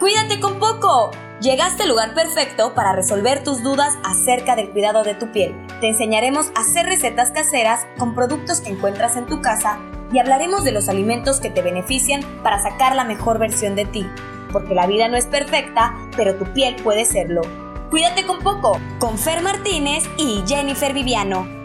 Cuídate con poco. Llegaste al lugar perfecto para resolver tus dudas acerca del cuidado de tu piel. Te enseñaremos a hacer recetas caseras con productos que encuentras en tu casa y hablaremos de los alimentos que te benefician para sacar la mejor versión de ti. Porque la vida no es perfecta, pero tu piel puede serlo. Cuídate con poco, con Fer Martínez y Jennifer Viviano.